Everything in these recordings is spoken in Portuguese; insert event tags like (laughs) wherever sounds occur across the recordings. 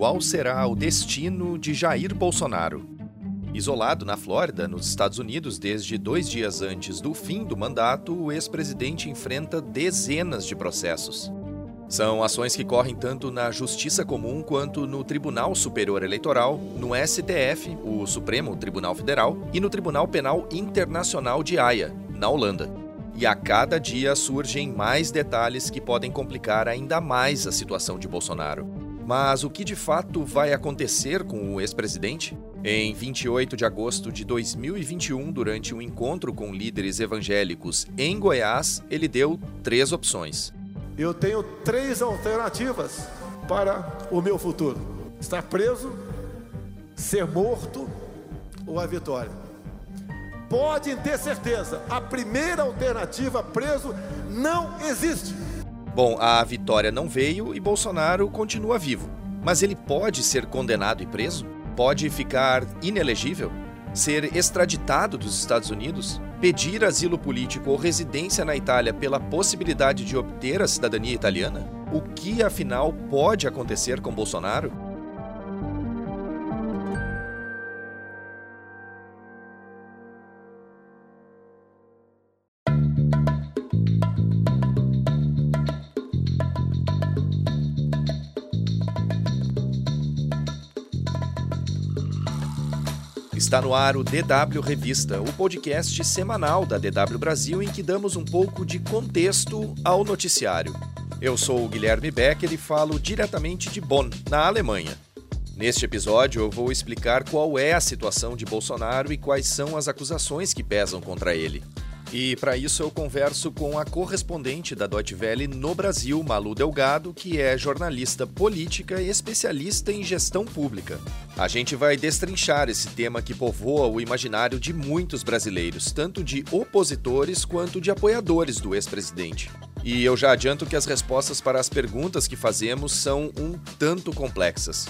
qual será o destino de Jair Bolsonaro. Isolado na Flórida, nos Estados Unidos, desde dois dias antes do fim do mandato, o ex-presidente enfrenta dezenas de processos. São ações que correm tanto na Justiça Comum quanto no Tribunal Superior Eleitoral, no STF, o Supremo Tribunal Federal, e no Tribunal Penal Internacional de Haia, na Holanda. E a cada dia surgem mais detalhes que podem complicar ainda mais a situação de Bolsonaro. Mas o que de fato vai acontecer com o ex-presidente? Em 28 de agosto de 2021, durante um encontro com líderes evangélicos em Goiás, ele deu três opções. Eu tenho três alternativas para o meu futuro: estar preso, ser morto ou a vitória. Podem ter certeza, a primeira alternativa, preso, não existe. Bom, a vitória não veio e Bolsonaro continua vivo. Mas ele pode ser condenado e preso? Pode ficar inelegível? Ser extraditado dos Estados Unidos? Pedir asilo político ou residência na Itália pela possibilidade de obter a cidadania italiana? O que afinal pode acontecer com Bolsonaro? Está no ar o DW Revista, o podcast semanal da DW Brasil em que damos um pouco de contexto ao noticiário. Eu sou o Guilherme Becker e falo diretamente de Bonn, na Alemanha. Neste episódio, eu vou explicar qual é a situação de Bolsonaro e quais são as acusações que pesam contra ele. E para isso eu converso com a correspondente da Deutsche Welle no Brasil, Malu Delgado, que é jornalista política e especialista em gestão pública. A gente vai destrinchar esse tema que povoa o imaginário de muitos brasileiros, tanto de opositores quanto de apoiadores do ex-presidente. E eu já adianto que as respostas para as perguntas que fazemos são um tanto complexas.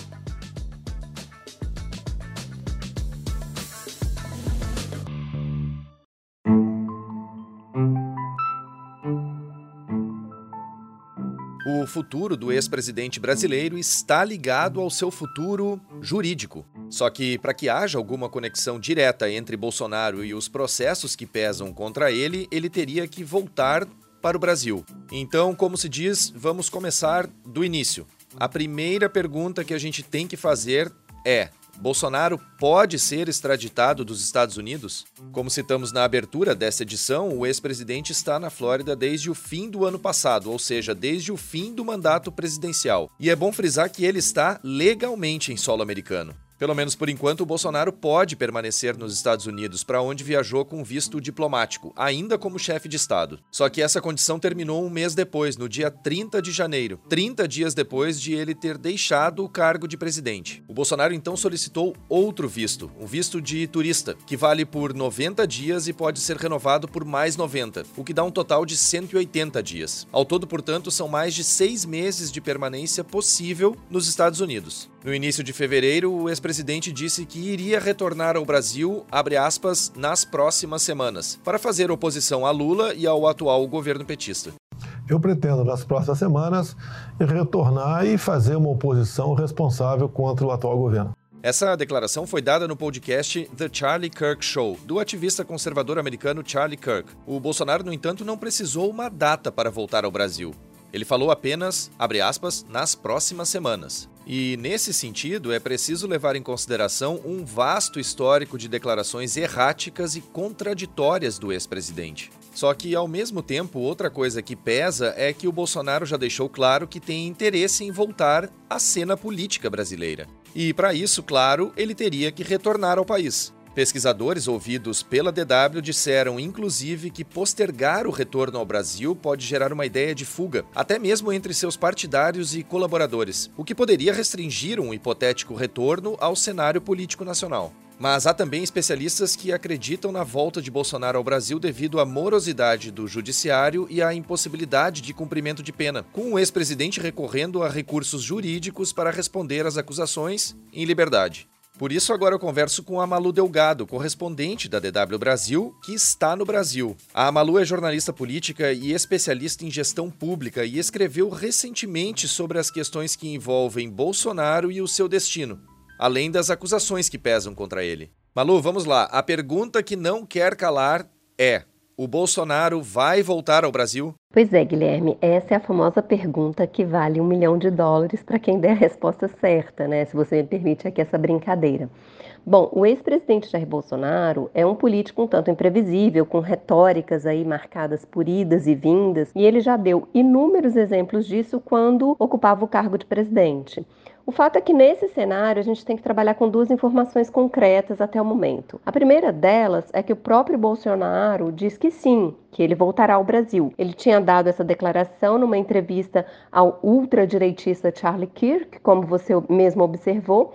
Futuro do ex-presidente brasileiro está ligado ao seu futuro jurídico. Só que, para que haja alguma conexão direta entre Bolsonaro e os processos que pesam contra ele, ele teria que voltar para o Brasil. Então, como se diz, vamos começar do início. A primeira pergunta que a gente tem que fazer é: Bolsonaro pode ser extraditado dos Estados Unidos? Como citamos na abertura desta edição, o ex-presidente está na Flórida desde o fim do ano passado, ou seja, desde o fim do mandato presidencial. E é bom frisar que ele está legalmente em solo americano. Pelo menos por enquanto, o Bolsonaro pode permanecer nos Estados Unidos, para onde viajou com visto diplomático, ainda como chefe de Estado. Só que essa condição terminou um mês depois, no dia 30 de janeiro, 30 dias depois de ele ter deixado o cargo de presidente. O Bolsonaro então solicitou outro visto, um visto de turista, que vale por 90 dias e pode ser renovado por mais 90, o que dá um total de 180 dias. Ao todo, portanto, são mais de seis meses de permanência possível nos Estados Unidos. No início de fevereiro, o ex-presidente disse que iria retornar ao Brasil, aspas, nas próximas semanas, para fazer oposição a Lula e ao atual governo petista. Eu pretendo, nas próximas semanas, retornar e fazer uma oposição responsável contra o atual governo. Essa declaração foi dada no podcast The Charlie Kirk Show, do ativista conservador americano Charlie Kirk. O Bolsonaro, no entanto, não precisou uma data para voltar ao Brasil. Ele falou apenas, abre aspas, nas próximas semanas. E, nesse sentido, é preciso levar em consideração um vasto histórico de declarações erráticas e contraditórias do ex-presidente. Só que, ao mesmo tempo, outra coisa que pesa é que o Bolsonaro já deixou claro que tem interesse em voltar à cena política brasileira. E, para isso, claro, ele teria que retornar ao país. Pesquisadores ouvidos pela DW disseram, inclusive, que postergar o retorno ao Brasil pode gerar uma ideia de fuga, até mesmo entre seus partidários e colaboradores, o que poderia restringir um hipotético retorno ao cenário político nacional. Mas há também especialistas que acreditam na volta de Bolsonaro ao Brasil devido à morosidade do judiciário e à impossibilidade de cumprimento de pena, com o ex-presidente recorrendo a recursos jurídicos para responder às acusações em liberdade. Por isso, agora eu converso com a Malu Delgado, correspondente da DW Brasil, que está no Brasil. A Malu é jornalista política e especialista em gestão pública e escreveu recentemente sobre as questões que envolvem Bolsonaro e o seu destino, além das acusações que pesam contra ele. Malu, vamos lá. A pergunta que não quer calar é: o Bolsonaro vai voltar ao Brasil? Pois é, Guilherme, essa é a famosa pergunta que vale um milhão de dólares para quem der a resposta certa, né? Se você me permite aqui essa brincadeira. Bom, o ex-presidente Jair Bolsonaro é um político um tanto imprevisível, com retóricas aí marcadas por idas e vindas, e ele já deu inúmeros exemplos disso quando ocupava o cargo de presidente. O fato é que nesse cenário a gente tem que trabalhar com duas informações concretas até o momento. A primeira delas é que o próprio Bolsonaro diz que sim, que ele voltará ao Brasil. Ele tinha dado essa declaração numa entrevista ao ultradireitista Charlie Kirk, como você mesmo observou,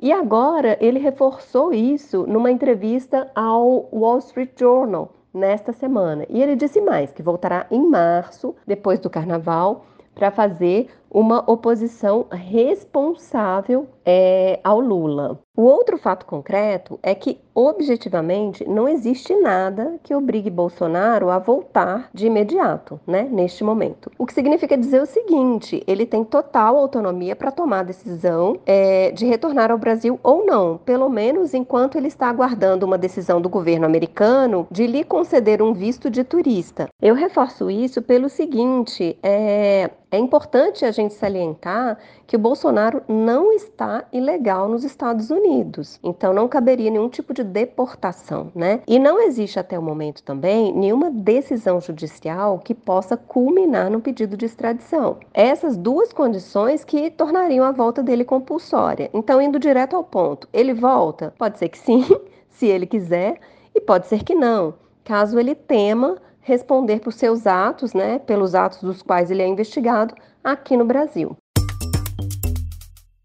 e agora ele reforçou isso numa entrevista ao Wall Street Journal nesta semana. E ele disse mais que voltará em março, depois do carnaval, para fazer uma oposição responsável é, ao Lula. O outro fato concreto é que, objetivamente, não existe nada que obrigue Bolsonaro a voltar de imediato, né, neste momento. O que significa dizer o seguinte: ele tem total autonomia para tomar a decisão é, de retornar ao Brasil ou não, pelo menos enquanto ele está aguardando uma decisão do governo americano de lhe conceder um visto de turista. Eu reforço isso pelo seguinte: é, é importante a gente salientar que o Bolsonaro não está ilegal nos Estados Unidos, então não caberia nenhum tipo de deportação, né? E não existe até o momento também nenhuma decisão judicial que possa culminar no pedido de extradição. Essas duas condições que tornariam a volta dele compulsória. Então, indo direto ao ponto, ele volta? Pode ser que sim, (laughs) se ele quiser, e pode ser que não, caso ele tema responder por seus atos, né, pelos atos dos quais ele é investigado aqui no Brasil.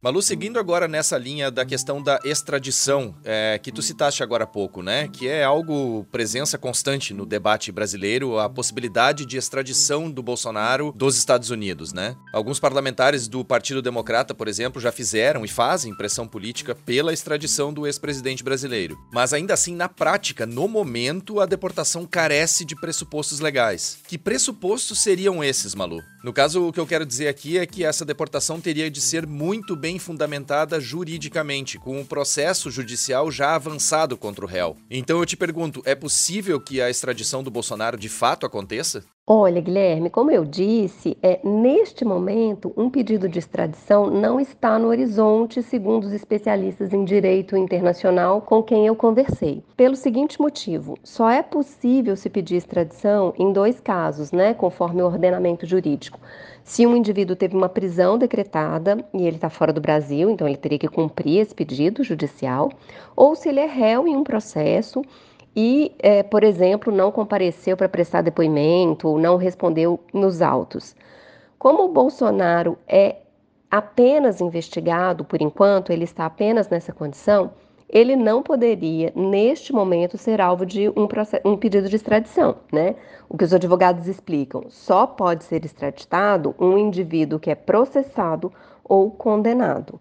Malu, seguindo agora nessa linha da questão da extradição, é, que tu citaste agora há pouco, né? Que é algo presença constante no debate brasileiro, a possibilidade de extradição do Bolsonaro dos Estados Unidos, né? Alguns parlamentares do Partido Democrata, por exemplo, já fizeram e fazem pressão política pela extradição do ex-presidente brasileiro. Mas ainda assim, na prática, no momento, a deportação carece de pressupostos legais. Que pressupostos seriam esses, Malu? No caso, o que eu quero dizer aqui é que essa deportação teria de ser muito bem fundamentada juridicamente, com um processo judicial já avançado contra o réu. Então eu te pergunto, é possível que a extradição do Bolsonaro de fato aconteça? Olha, Guilherme, como eu disse, é, neste momento, um pedido de extradição não está no horizonte, segundo os especialistas em direito internacional com quem eu conversei. Pelo seguinte motivo: só é possível se pedir extradição em dois casos, né, conforme o ordenamento jurídico. Se um indivíduo teve uma prisão decretada e ele está fora do Brasil, então ele teria que cumprir esse pedido judicial, ou se ele é réu em um processo e, é, por exemplo, não compareceu para prestar depoimento ou não respondeu nos autos. Como o Bolsonaro é apenas investigado, por enquanto, ele está apenas nessa condição, ele não poderia, neste momento, ser alvo de um, um, pedido de extradição, né? O que os advogados explicam, só pode ser extraditado um indivíduo que é processado ou condenado.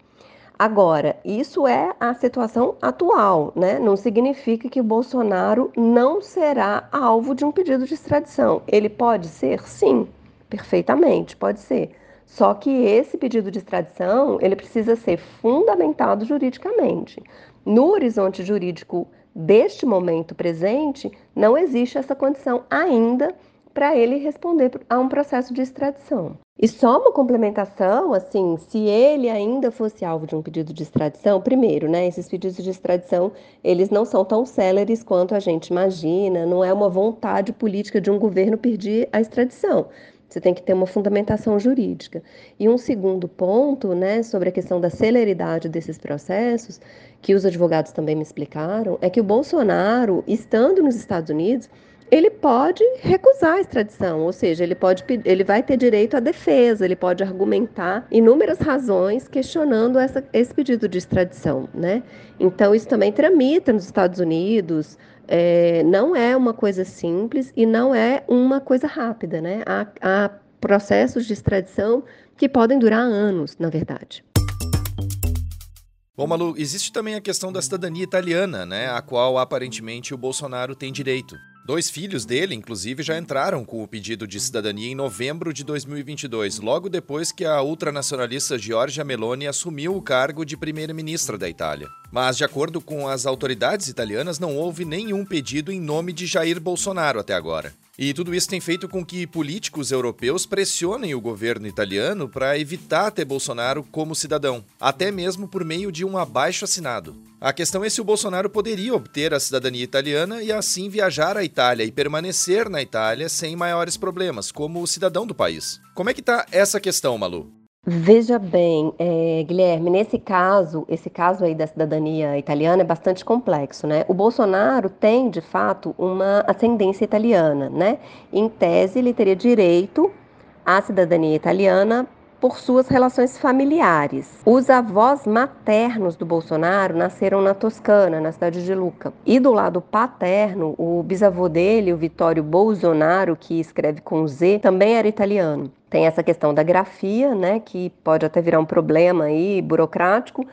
Agora, isso é a situação atual, né? Não significa que o Bolsonaro não será alvo de um pedido de extradição. Ele pode ser? Sim, perfeitamente, pode ser. Só que esse pedido de extradição, ele precisa ser fundamentado juridicamente. No horizonte jurídico deste momento presente, não existe essa condição ainda para ele responder a um processo de extradição. E só uma complementação, assim, se ele ainda fosse alvo de um pedido de extradição, primeiro, né, esses pedidos de extradição, eles não são tão céleres quanto a gente imagina, não é uma vontade política de um governo pedir a extradição. Você tem que ter uma fundamentação jurídica. E um segundo ponto, né, sobre a questão da celeridade desses processos, que os advogados também me explicaram, é que o Bolsonaro, estando nos Estados Unidos, ele pode recusar a extradição, ou seja, ele pode ele vai ter direito à defesa, ele pode argumentar inúmeras razões questionando essa, esse pedido de extradição, né? Então isso também tramita nos Estados Unidos, é, não é uma coisa simples e não é uma coisa rápida, né? Há, há processos de extradição que podem durar anos, na verdade. Bom, Malu, existe também a questão da cidadania italiana, né, a qual aparentemente o Bolsonaro tem direito. Dois filhos dele, inclusive, já entraram com o pedido de cidadania em novembro de 2022, logo depois que a ultranacionalista Giorgia Meloni assumiu o cargo de primeira-ministra da Itália. Mas, de acordo com as autoridades italianas, não houve nenhum pedido em nome de Jair Bolsonaro até agora. E tudo isso tem feito com que políticos europeus pressionem o governo italiano para evitar ter Bolsonaro como cidadão, até mesmo por meio de um abaixo assinado. A questão é se o Bolsonaro poderia obter a cidadania italiana e assim viajar à Itália e permanecer na Itália sem maiores problemas, como cidadão do país. Como é que está essa questão, Malu? Veja bem, é, Guilherme, nesse caso, esse caso aí da cidadania italiana é bastante complexo, né? O Bolsonaro tem, de fato, uma ascendência italiana, né? Em tese, ele teria direito à cidadania italiana por suas relações familiares. Os avós maternos do Bolsonaro nasceram na Toscana, na cidade de Lucca. E do lado paterno, o bisavô dele, o Vittorio Bolsonaro, que escreve com Z, também era italiano. Tem essa questão da grafia, né, que pode até virar um problema aí burocrático,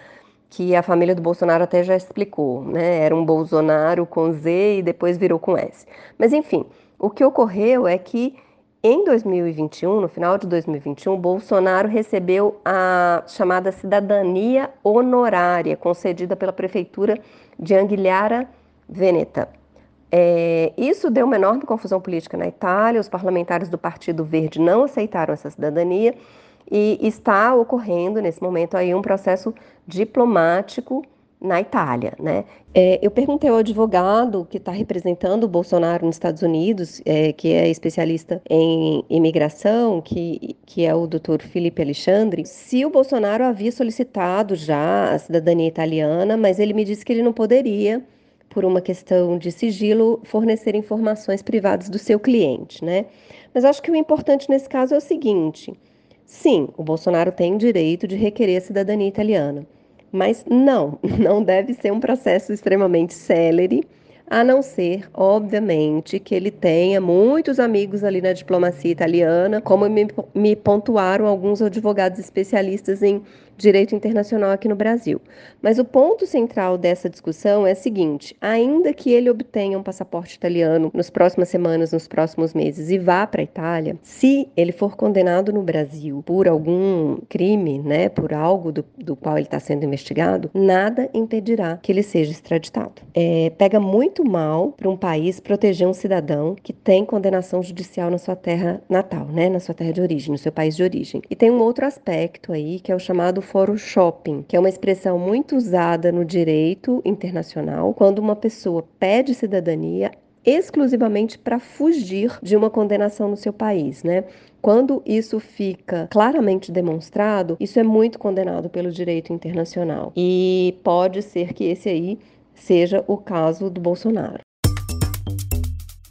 que a família do Bolsonaro até já explicou, né? Era um Bolsonaro com Z e depois virou com S. Mas enfim, o que ocorreu é que em 2021, no final de 2021, Bolsonaro recebeu a chamada cidadania honorária concedida pela prefeitura de Anguilhara Veneta. É, isso deu uma enorme confusão política na Itália. Os parlamentares do Partido Verde não aceitaram essa cidadania e está ocorrendo nesse momento aí um processo diplomático na Itália, né? É, eu perguntei ao advogado que está representando o Bolsonaro nos Estados Unidos, é, que é especialista em imigração, que, que é o doutor Felipe Alexandre, se o Bolsonaro havia solicitado já a cidadania italiana, mas ele me disse que ele não poderia, por uma questão de sigilo, fornecer informações privadas do seu cliente, né? Mas acho que o importante nesse caso é o seguinte: sim, o Bolsonaro tem direito de requerer a cidadania italiana. Mas não, (laughs) não deve ser um processo extremamente célere, a não ser, obviamente, que ele tenha muitos amigos ali na diplomacia italiana, como me, me pontuaram alguns advogados especialistas em direito internacional aqui no Brasil. Mas o ponto central dessa discussão é o seguinte: ainda que ele obtenha um passaporte italiano nas próximas semanas, nos próximos meses e vá para a Itália, se ele for condenado no Brasil por algum crime, né, por algo do, do qual ele está sendo investigado, nada impedirá que ele seja extraditado. É, pega muito mal para um país proteger um cidadão que tem condenação judicial na sua terra natal, né, na sua terra de origem, no seu país de origem. E tem um outro aspecto aí que é o chamado foro shopping, que é uma expressão muito usada no direito internacional quando uma pessoa pede cidadania exclusivamente para fugir de uma condenação no seu país, né? Quando isso fica claramente demonstrado, isso é muito condenado pelo direito internacional. E pode ser que esse aí seja o caso do Bolsonaro.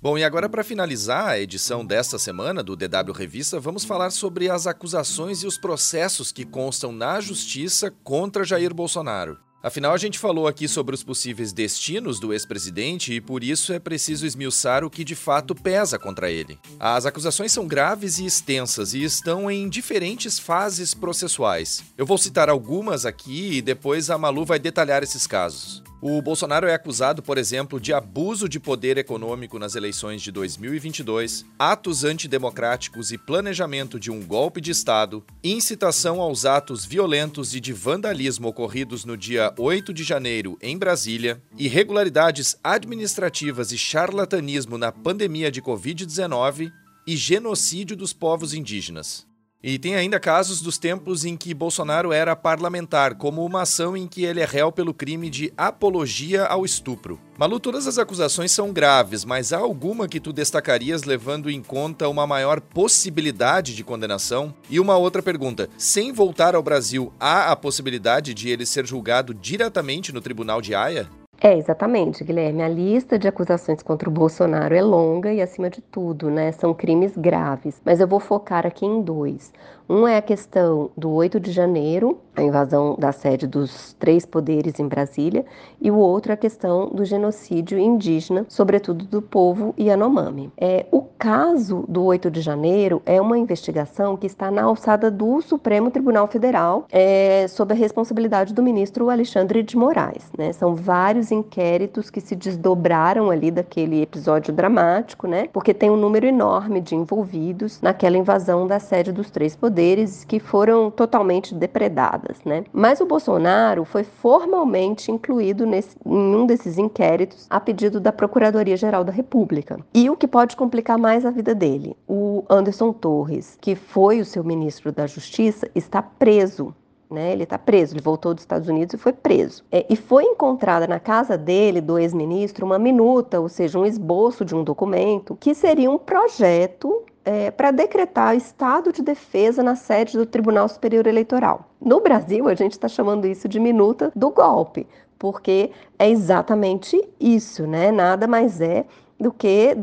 Bom, e agora para finalizar a edição desta semana do DW Revista, vamos falar sobre as acusações e os processos que constam na justiça contra Jair Bolsonaro. Afinal, a gente falou aqui sobre os possíveis destinos do ex-presidente e por isso é preciso esmiuçar o que de fato pesa contra ele. As acusações são graves e extensas e estão em diferentes fases processuais. Eu vou citar algumas aqui e depois a Malu vai detalhar esses casos. O Bolsonaro é acusado, por exemplo, de abuso de poder econômico nas eleições de 2022, atos antidemocráticos e planejamento de um golpe de Estado, incitação aos atos violentos e de vandalismo ocorridos no dia 8 de janeiro em Brasília, irregularidades administrativas e charlatanismo na pandemia de Covid-19 e genocídio dos povos indígenas. E tem ainda casos dos tempos em que Bolsonaro era parlamentar, como uma ação em que ele é réu pelo crime de apologia ao estupro. Malu, todas as acusações são graves, mas há alguma que tu destacarias levando em conta uma maior possibilidade de condenação? E uma outra pergunta: sem voltar ao Brasil, há a possibilidade de ele ser julgado diretamente no Tribunal de Haia? É, exatamente, Guilherme. A lista de acusações contra o Bolsonaro é longa e, acima de tudo, né, são crimes graves. Mas eu vou focar aqui em dois. Um é a questão do 8 de janeiro, a invasão da sede dos três poderes em Brasília, e o outro é a questão do genocídio indígena, sobretudo do povo Yanomami. É, o caso do 8 de janeiro é uma investigação que está na alçada do Supremo Tribunal Federal, é, sob a responsabilidade do ministro Alexandre de Moraes. Né? São vários inquéritos que se desdobraram ali daquele episódio dramático, né? porque tem um número enorme de envolvidos naquela invasão da sede dos três poderes que foram totalmente depredadas, né? Mas o Bolsonaro foi formalmente incluído nesse, em um desses inquéritos a pedido da Procuradoria-Geral da República. E o que pode complicar mais a vida dele, o Anderson Torres, que foi o seu ministro da Justiça, está preso né? Ele está preso, ele voltou dos Estados Unidos e foi preso. É, e foi encontrada na casa dele, do ex-ministro, uma minuta, ou seja, um esboço de um documento, que seria um projeto é, para decretar estado de defesa na sede do Tribunal Superior Eleitoral. No Brasil, a gente está chamando isso de minuta do golpe, porque é exatamente isso, né? Nada mais é do que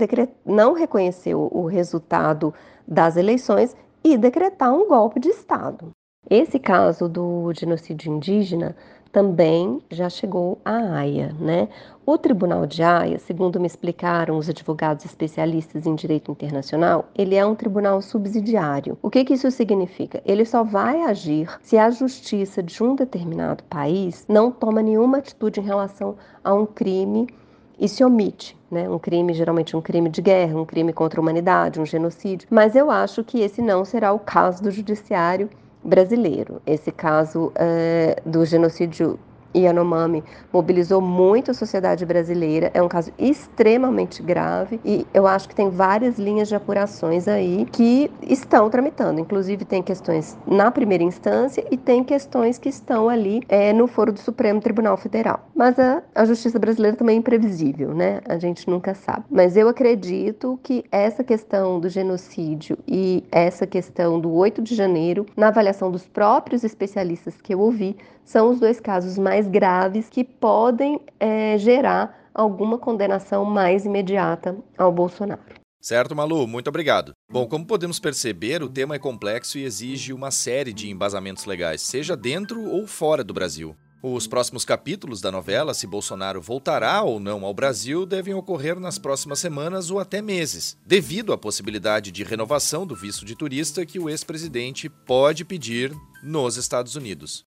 não reconhecer o resultado das eleições e decretar um golpe de Estado. Esse caso do genocídio indígena também já chegou à Haia, né? O Tribunal de Haia, segundo me explicaram os advogados especialistas em direito internacional, ele é um tribunal subsidiário. O que, que isso significa? Ele só vai agir se a justiça de um determinado país não toma nenhuma atitude em relação a um crime e se omite, né? Um crime, geralmente um crime de guerra, um crime contra a humanidade, um genocídio. Mas eu acho que esse não será o caso do judiciário brasileiro. Esse caso é, do genocídio Yanomami mobilizou muito a sociedade brasileira. É um caso extremamente grave e eu acho que tem várias linhas de apurações aí que estão tramitando. Inclusive tem questões na primeira instância e tem questões que estão ali é, no foro do Supremo Tribunal Federal. Mas a, a justiça brasileira também é imprevisível, né? A gente nunca sabe. Mas eu acredito que essa questão do genocídio e essa questão do 8 de janeiro, na avaliação dos próprios especialistas que eu ouvi, são os dois casos mais graves que podem é, gerar alguma condenação mais imediata ao Bolsonaro. Certo, Malu, muito obrigado. Bom, como podemos perceber, o tema é complexo e exige uma série de embasamentos legais, seja dentro ou fora do Brasil. Os próximos capítulos da novela, se Bolsonaro voltará ou não ao Brasil, devem ocorrer nas próximas semanas ou até meses, devido à possibilidade de renovação do visto de turista que o ex-presidente pode pedir nos Estados Unidos.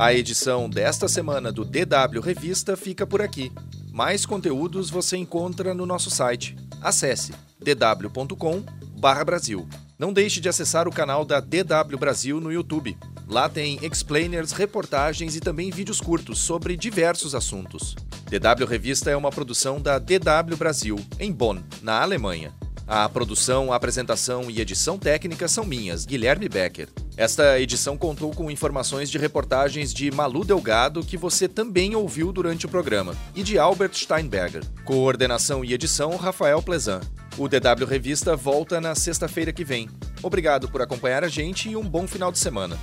A edição desta semana do DW Revista fica por aqui. Mais conteúdos você encontra no nosso site. Acesse dw.com/brasil. Não deixe de acessar o canal da DW Brasil no YouTube. Lá tem explainers, reportagens e também vídeos curtos sobre diversos assuntos. DW Revista é uma produção da DW Brasil, em Bonn, na Alemanha. A produção, a apresentação e edição técnica são minhas, Guilherme Becker. Esta edição contou com informações de reportagens de Malu Delgado, que você também ouviu durante o programa, e de Albert Steinberger. Coordenação e edição, Rafael Plezan. O DW Revista volta na sexta-feira que vem. Obrigado por acompanhar a gente e um bom final de semana.